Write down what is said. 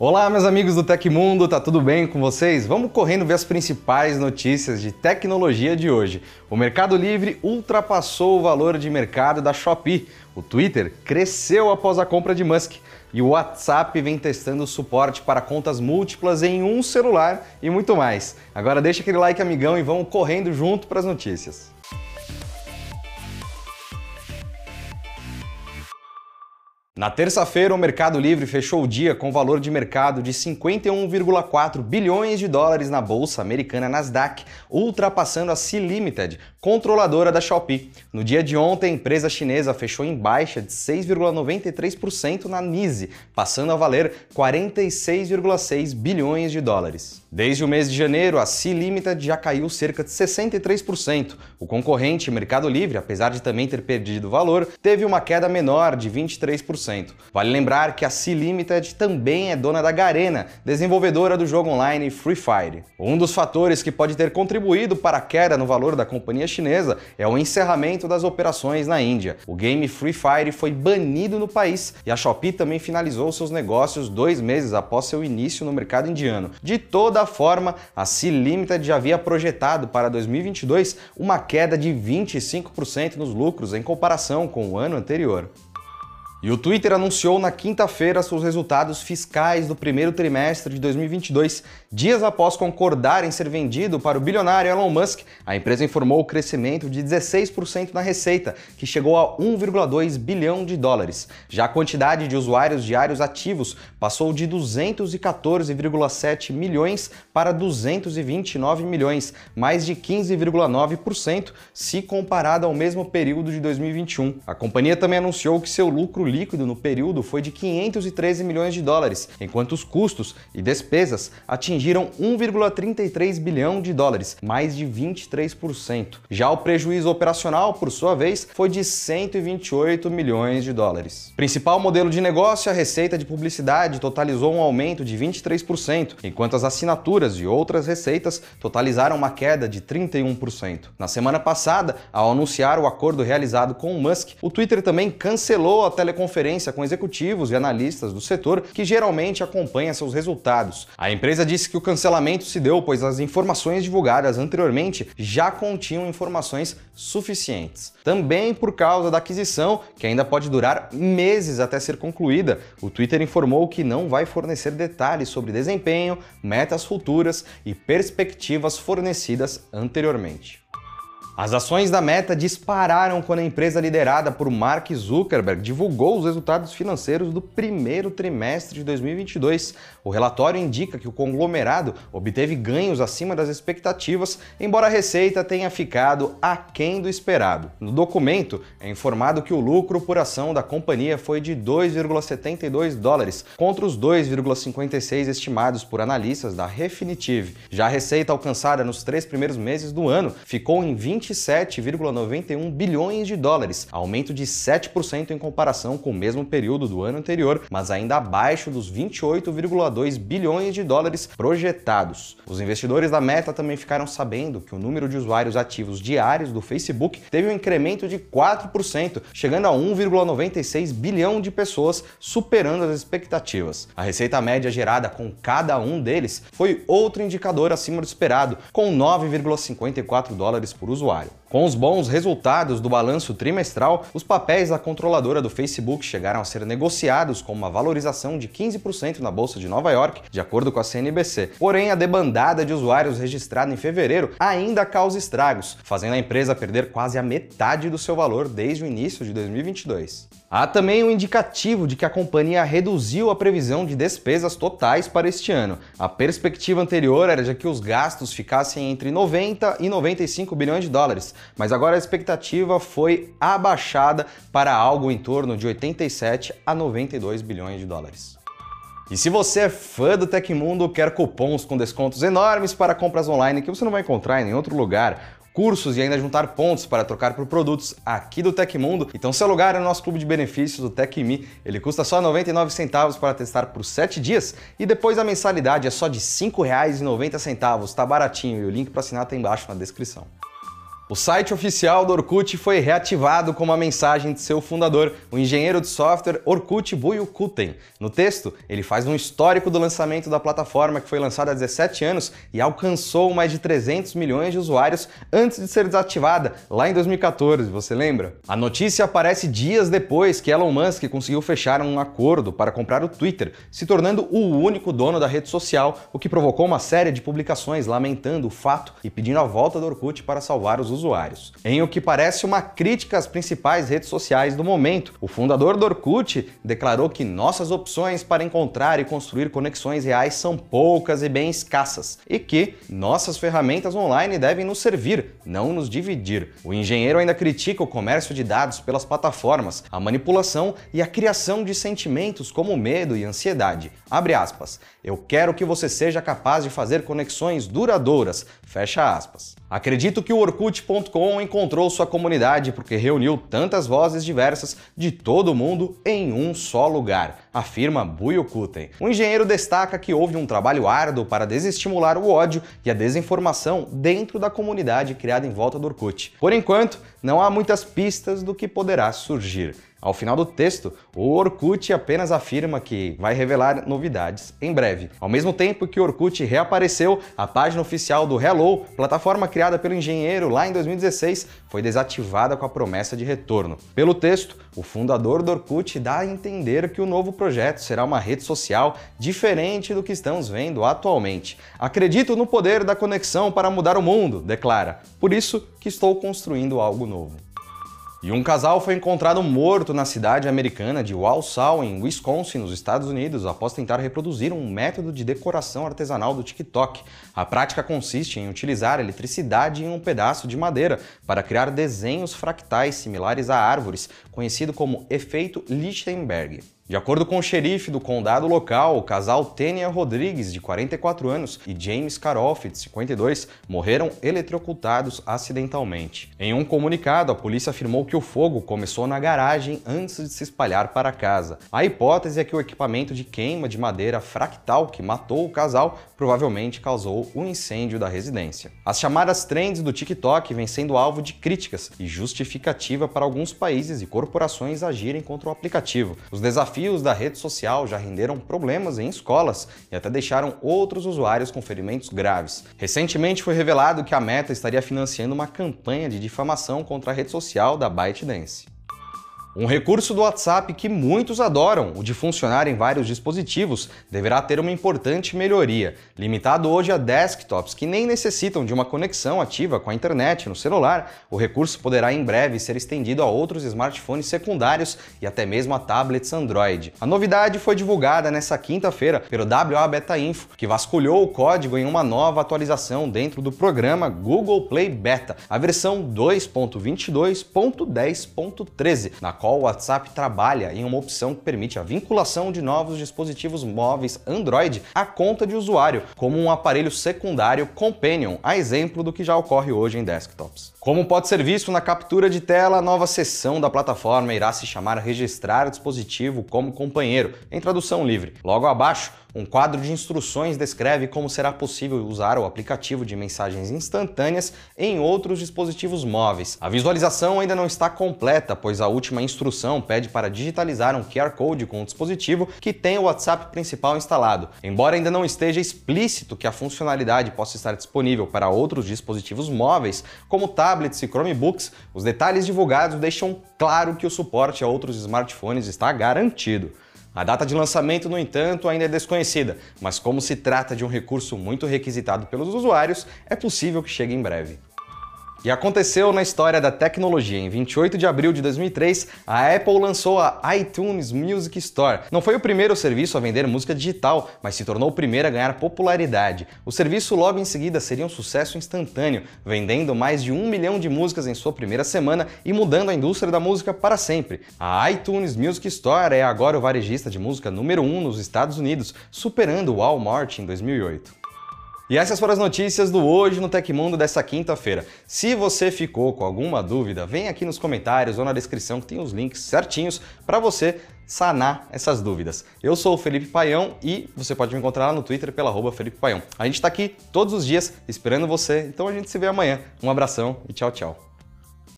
Olá, meus amigos do Tecmundo, tá tudo bem com vocês? Vamos correndo ver as principais notícias de tecnologia de hoje. O Mercado Livre ultrapassou o valor de mercado da Shopee. O Twitter cresceu após a compra de Musk. E o WhatsApp vem testando suporte para contas múltiplas em um celular e muito mais. Agora deixa aquele like, amigão, e vamos correndo junto para as notícias. Na terça-feira, o Mercado Livre fechou o dia com valor de mercado de 51,4 bilhões de dólares na bolsa americana Nasdaq, ultrapassando a Sea Limited, controladora da Shopee. No dia de ontem, a empresa chinesa fechou em baixa de 6,93% na NISE, passando a valer 46,6 bilhões de dólares. Desde o mês de janeiro, a Sea Limited já caiu cerca de 63%. O concorrente Mercado Livre, apesar de também ter perdido valor, teve uma queda menor de 23%. Vale lembrar que a Sea Limited também é dona da Garena, desenvolvedora do jogo online Free Fire. Um dos fatores que pode ter contribuído para a queda no valor da companhia chinesa é o encerramento das operações na Índia. O game Free Fire foi banido no país e a Shopee também finalizou seus negócios dois meses após seu início no mercado indiano. De toda forma, a Sea Limited já havia projetado para 2022 uma queda de 25% nos lucros em comparação com o ano anterior. E o Twitter anunciou na quinta-feira seus resultados fiscais do primeiro trimestre de 2022. Dias após concordar em ser vendido para o bilionário Elon Musk, a empresa informou o crescimento de 16% na receita, que chegou a 1,2 bilhão de dólares. Já a quantidade de usuários diários ativos passou de 214,7 milhões para 229 milhões, mais de 15,9% se comparado ao mesmo período de 2021. A companhia também anunciou que seu lucro líquido no período foi de 513 milhões de dólares, enquanto os custos e despesas atingiram 1,33 bilhão de dólares, mais de 23%. Já o prejuízo operacional, por sua vez, foi de 128 milhões de dólares. Principal modelo de negócio, a receita de publicidade totalizou um aumento de 23%, enquanto as assinaturas e outras receitas totalizaram uma queda de 31%. Na semana passada, ao anunciar o acordo realizado com o Musk, o Twitter também cancelou a telecomunicação conferência com executivos e analistas do setor que geralmente acompanha seus resultados. A empresa disse que o cancelamento se deu pois as informações divulgadas anteriormente já continham informações suficientes. Também por causa da aquisição, que ainda pode durar meses até ser concluída, o Twitter informou que não vai fornecer detalhes sobre desempenho, metas futuras e perspectivas fornecidas anteriormente. As ações da Meta dispararam quando a empresa liderada por Mark Zuckerberg divulgou os resultados financeiros do primeiro trimestre de 2022. O relatório indica que o conglomerado obteve ganhos acima das expectativas, embora a receita tenha ficado aquém do esperado. No documento é informado que o lucro por ação da companhia foi de 2,72 dólares contra os 2,56 estimados por analistas da Refinitiv. Já a receita alcançada nos três primeiros meses do ano ficou em 20 27,91 bilhões de dólares, aumento de 7% em comparação com o mesmo período do ano anterior, mas ainda abaixo dos 28,2 bilhões de dólares projetados. Os investidores da Meta também ficaram sabendo que o número de usuários ativos diários do Facebook teve um incremento de 4%, chegando a 1,96 bilhão de pessoas, superando as expectativas. A receita média gerada com cada um deles foi outro indicador acima do esperado, com 9,54 dólares por usuário usuário. Com os bons resultados do balanço trimestral, os papéis da controladora do Facebook chegaram a ser negociados com uma valorização de 15% na Bolsa de Nova York, de acordo com a CNBC. Porém, a debandada de usuários registrada em fevereiro ainda causa estragos, fazendo a empresa perder quase a metade do seu valor desde o início de 2022. Há também um indicativo de que a companhia reduziu a previsão de despesas totais para este ano. A perspectiva anterior era de que os gastos ficassem entre 90 e 95 bilhões de dólares, mas agora a expectativa foi abaixada para algo em torno de 87 a 92 bilhões de dólares. E se você é fã do Tecmundo, quer cupons com descontos enormes para compras online que você não vai encontrar em nenhum outro lugar, cursos e ainda juntar pontos para trocar por produtos aqui do Tecmundo. Então seu lugar é o nosso clube de benefícios, o TecMe. Ele custa só 99 centavos para testar por 7 dias e depois a mensalidade é só de R$ 5,90. Tá baratinho e o link para assinar está embaixo na descrição. O site oficial do Orkut foi reativado com uma mensagem de seu fundador, o engenheiro de software Orkut Buyukuten. No texto, ele faz um histórico do lançamento da plataforma que foi lançada há 17 anos e alcançou mais de 300 milhões de usuários antes de ser desativada, lá em 2014, você lembra? A notícia aparece dias depois que Elon Musk conseguiu fechar um acordo para comprar o Twitter, se tornando o único dono da rede social, o que provocou uma série de publicações lamentando o fato e pedindo a volta do Orkut para salvar os usuários. Em o que parece uma crítica às principais redes sociais do momento, o fundador do Orkut declarou que nossas opções para encontrar e construir conexões reais são poucas e bem escassas, e que nossas ferramentas online devem nos servir, não nos dividir. O engenheiro ainda critica o comércio de dados pelas plataformas, a manipulação e a criação de sentimentos como medo e ansiedade. Abre aspas. Eu quero que você seja capaz de fazer conexões duradouras. Fecha aspas. Acredito que o Orkut.com encontrou sua comunidade porque reuniu tantas vozes diversas de todo o mundo em um só lugar, afirma Buyukuten. O engenheiro destaca que houve um trabalho árduo para desestimular o ódio e a desinformação dentro da comunidade criada em volta do Orkut. Por enquanto, não há muitas pistas do que poderá surgir. Ao final do texto, o Orkut apenas afirma que vai revelar novidades em breve. Ao mesmo tempo que o Orkut reapareceu, a página oficial do Hello, plataforma criada pelo engenheiro lá em 2016, foi desativada com a promessa de retorno. Pelo texto, o fundador do Orkut dá a entender que o novo projeto será uma rede social diferente do que estamos vendo atualmente. Acredito no poder da conexão para mudar o mundo, declara. Por isso que estou construindo algo novo. E um casal foi encontrado morto na cidade americana de Wausau, em Wisconsin, nos Estados Unidos, após tentar reproduzir um método de decoração artesanal do TikTok. A prática consiste em utilizar eletricidade em um pedaço de madeira para criar desenhos fractais similares a árvores, conhecido como efeito Lichtenberg. De acordo com o xerife do condado local, o casal Tênia Rodrigues, de 44 anos, e James Caroff, de 52, morreram eletrocutados acidentalmente. Em um comunicado, a polícia afirmou que o fogo começou na garagem antes de se espalhar para a casa. A hipótese é que o equipamento de queima de madeira fractal que matou o casal provavelmente causou o um incêndio da residência. As chamadas trends do TikTok vêm sendo alvo de críticas e justificativa para alguns países e corporações agirem contra o aplicativo. Os desafios desafios da rede social já renderam problemas em escolas e até deixaram outros usuários com ferimentos graves. Recentemente foi revelado que a Meta estaria financiando uma campanha de difamação contra a rede social da ByteDance. Um recurso do WhatsApp que muitos adoram, o de funcionar em vários dispositivos, deverá ter uma importante melhoria, limitado hoje a desktops que nem necessitam de uma conexão ativa com a internet no celular. O recurso poderá em breve ser estendido a outros smartphones secundários e até mesmo a tablets Android. A novidade foi divulgada nesta quinta-feira pelo WA Beta Info, que vasculhou o código em uma nova atualização dentro do programa Google Play Beta, a versão 2.22.10.13, na qual qual o WhatsApp trabalha em uma opção que permite a vinculação de novos dispositivos móveis Android à conta de usuário, como um aparelho secundário Companion, a exemplo do que já ocorre hoje em desktops. Como pode ser visto na captura de tela, a nova seção da plataforma irá se chamar Registrar dispositivo como companheiro, em tradução livre. Logo abaixo, um quadro de instruções descreve como será possível usar o aplicativo de mensagens instantâneas em outros dispositivos móveis. A visualização ainda não está completa, pois a última instrução pede para digitalizar um QR Code com o dispositivo que tem o WhatsApp principal instalado. Embora ainda não esteja explícito que a funcionalidade possa estar disponível para outros dispositivos móveis, como tablets e Chromebooks, os detalhes divulgados deixam claro que o suporte a outros smartphones está garantido. A data de lançamento, no entanto, ainda é desconhecida, mas como se trata de um recurso muito requisitado pelos usuários, é possível que chegue em breve. E aconteceu na história da tecnologia. Em 28 de abril de 2003, a Apple lançou a iTunes Music Store. Não foi o primeiro serviço a vender música digital, mas se tornou o primeiro a ganhar popularidade. O serviço logo em seguida seria um sucesso instantâneo, vendendo mais de um milhão de músicas em sua primeira semana e mudando a indústria da música para sempre. A iTunes Music Store é agora o varejista de música número um nos Estados Unidos, superando o Walmart em 2008. E essas foram as notícias do Hoje no Tecmundo dessa quinta-feira. Se você ficou com alguma dúvida, vem aqui nos comentários ou na descrição que tem os links certinhos para você sanar essas dúvidas. Eu sou o Felipe Paião e você pode me encontrar lá no Twitter pela arroba Felipe Paião. A gente está aqui todos os dias esperando você, então a gente se vê amanhã. Um abração e tchau, tchau.